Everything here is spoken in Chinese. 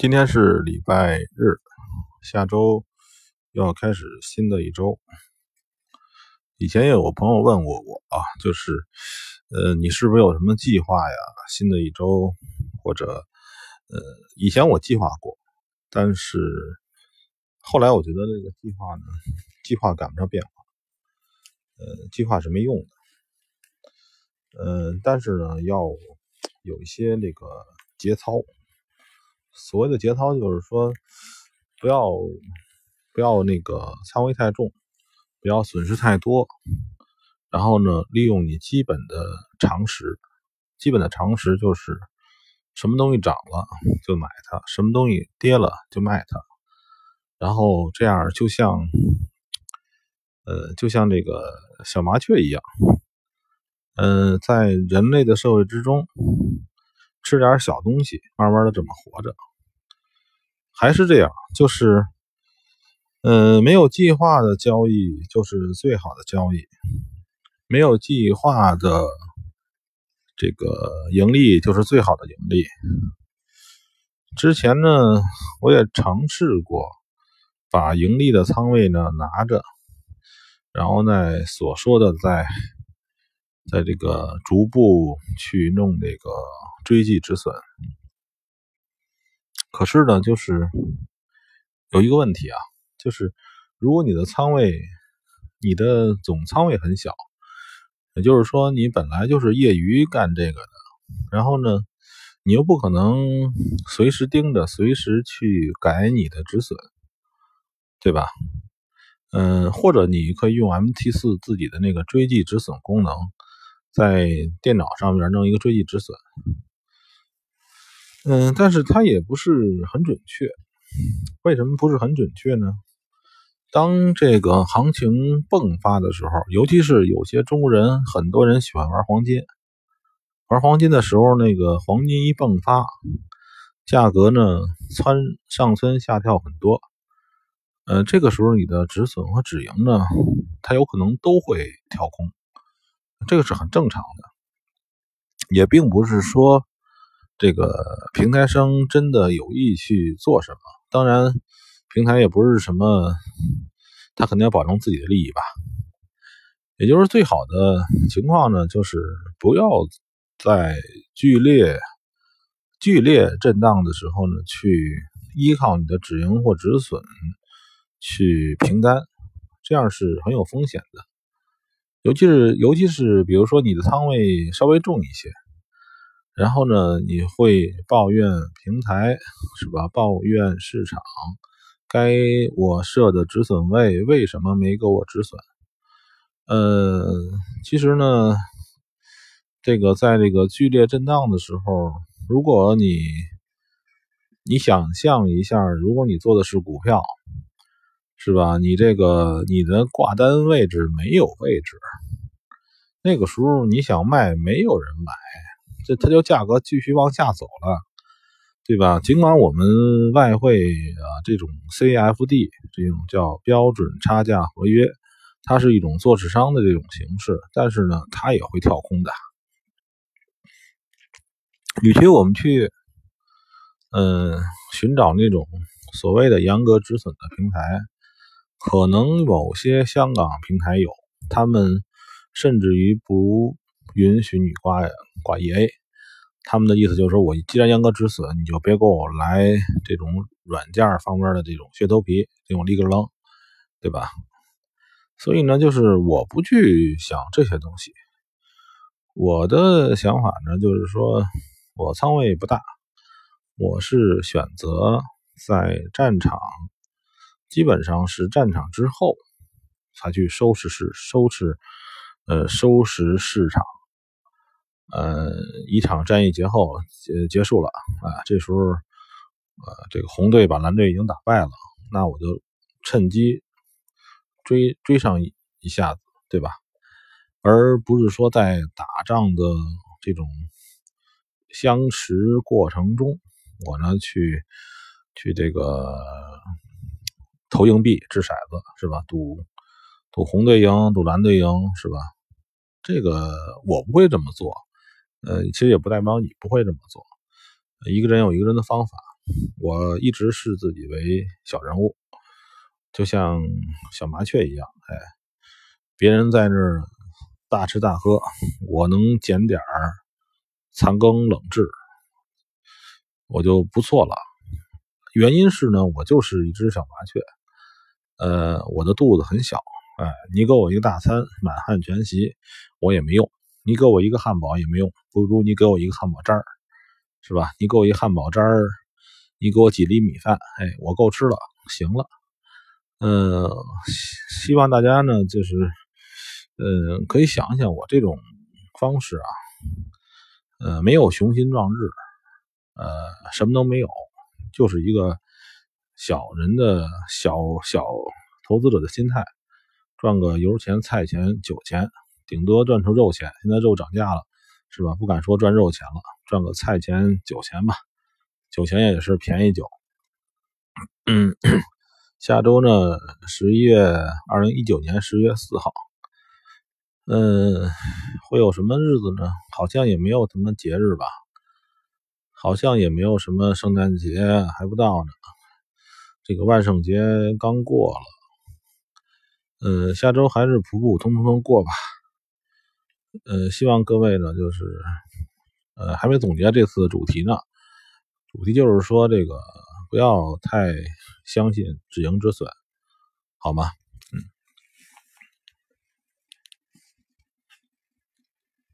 今天是礼拜日，下周又要开始新的一周。以前也有朋友问过我啊，就是呃，你是不是有什么计划呀？新的一周或者呃，以前我计划过，但是后来我觉得这个计划呢，计划赶不上变化，呃，计划是没用的，呃，但是呢，要有一些那个节操。所谓的节操，就是说，不要不要那个仓位太重，不要损失太多，然后呢，利用你基本的常识，基本的常识就是什么东西涨了就买它，什么东西跌了就卖它，然后这样就像呃，就像这个小麻雀一样，嗯，在人类的社会之中，吃点小东西，慢慢的这么活着。还是这样，就是，嗯，没有计划的交易就是最好的交易，没有计划的这个盈利就是最好的盈利。之前呢，我也尝试过把盈利的仓位呢拿着，然后呢，所说的在在这个逐步去弄这个追击止损。可是呢，就是有一个问题啊，就是如果你的仓位，你的总仓位很小，也就是说你本来就是业余干这个的，然后呢，你又不可能随时盯着，随时去改你的止损，对吧？嗯，或者你可以用 MT 四自己的那个追击止损功能，在电脑上面弄一个追迹止损。嗯，但是它也不是很准确。为什么不是很准确呢？当这个行情迸发的时候，尤其是有些中国人，很多人喜欢玩黄金。玩黄金的时候，那个黄金一迸发，价格呢蹿上蹿下跳很多。呃，这个时候你的止损和止盈呢，它有可能都会跳空，这个是很正常的，也并不是说。这个平台商真的有意去做什么？当然，平台也不是什么，他肯定要保证自己的利益吧。也就是最好的情况呢，就是不要在剧烈、剧烈震荡的时候呢，去依靠你的止盈或止损去平单，这样是很有风险的。尤其是，尤其是比如说你的仓位稍微重一些。然后呢，你会抱怨平台是吧？抱怨市场，该我设的止损位为什么没给我止损？呃，其实呢，这个在这个剧烈震荡的时候，如果你你想象一下，如果你做的是股票，是吧？你这个你的挂单位置没有位置，那个时候你想卖，没有人买。这它就价格继续往下走了，对吧？尽管我们外汇啊这种 CFD 这种叫标准差价合约，它是一种做市商的这种形式，但是呢，它也会跳空的。与其我们去嗯寻找那种所谓的严格止损的平台，可能某些香港平台有，他们甚至于不允许你挂挂 EA。他们的意思就是说，我既然严格止损，你就别给我来这种软件方面的这种噱头皮，这种立个楞，对吧？所以呢，就是我不去想这些东西。我的想法呢，就是说我仓位不大，我是选择在战场，基本上是战场之后才去收拾市，收拾，呃，收拾市场。呃，一场战役结后结结束了啊，这时候，呃，这个红队把蓝队已经打败了，那我就趁机追追上一一下子，对吧？而不是说在打仗的这种相持过程中，我呢去去这个投硬币掷骰子，是吧？赌赌红队赢，赌蓝队赢，是吧？这个我不会这么做。呃，其实也不代表你不会这么做。一个人有一个人的方法，我一直视自己为小人物，就像小麻雀一样。哎，别人在那儿大吃大喝，我能捡点儿残羹冷炙，我就不错了。原因是呢，我就是一只小麻雀，呃，我的肚子很小。哎，你给我一个大餐，满汉全席，我也没用；你给我一个汉堡也没用，不如你给我一个汉堡渣儿。是吧？你给我一汉堡渣儿，你给我几粒米饭，哎，我够吃了，行了。嗯，希望大家呢，就是，嗯，可以想想我这种方式啊，呃，没有雄心壮志，呃，什么都没有，就是一个小人的小小投资者的心态，赚个油钱、菜钱、酒钱，顶多赚出肉钱。现在肉涨价了。是吧？不敢说赚肉钱了，赚个菜钱、酒钱吧。酒钱也是便宜酒。嗯，下周呢，十一月二零一九年十月四号，嗯，会有什么日子呢？好像也没有什么节日吧？好像也没有什么圣诞节还不到呢。这个万圣节刚过了。嗯，下周还是普普通通的过吧。呃，希望各位呢，就是，呃，还没总结这次主题呢。主题就是说，这个不要太相信止盈止损，好吗？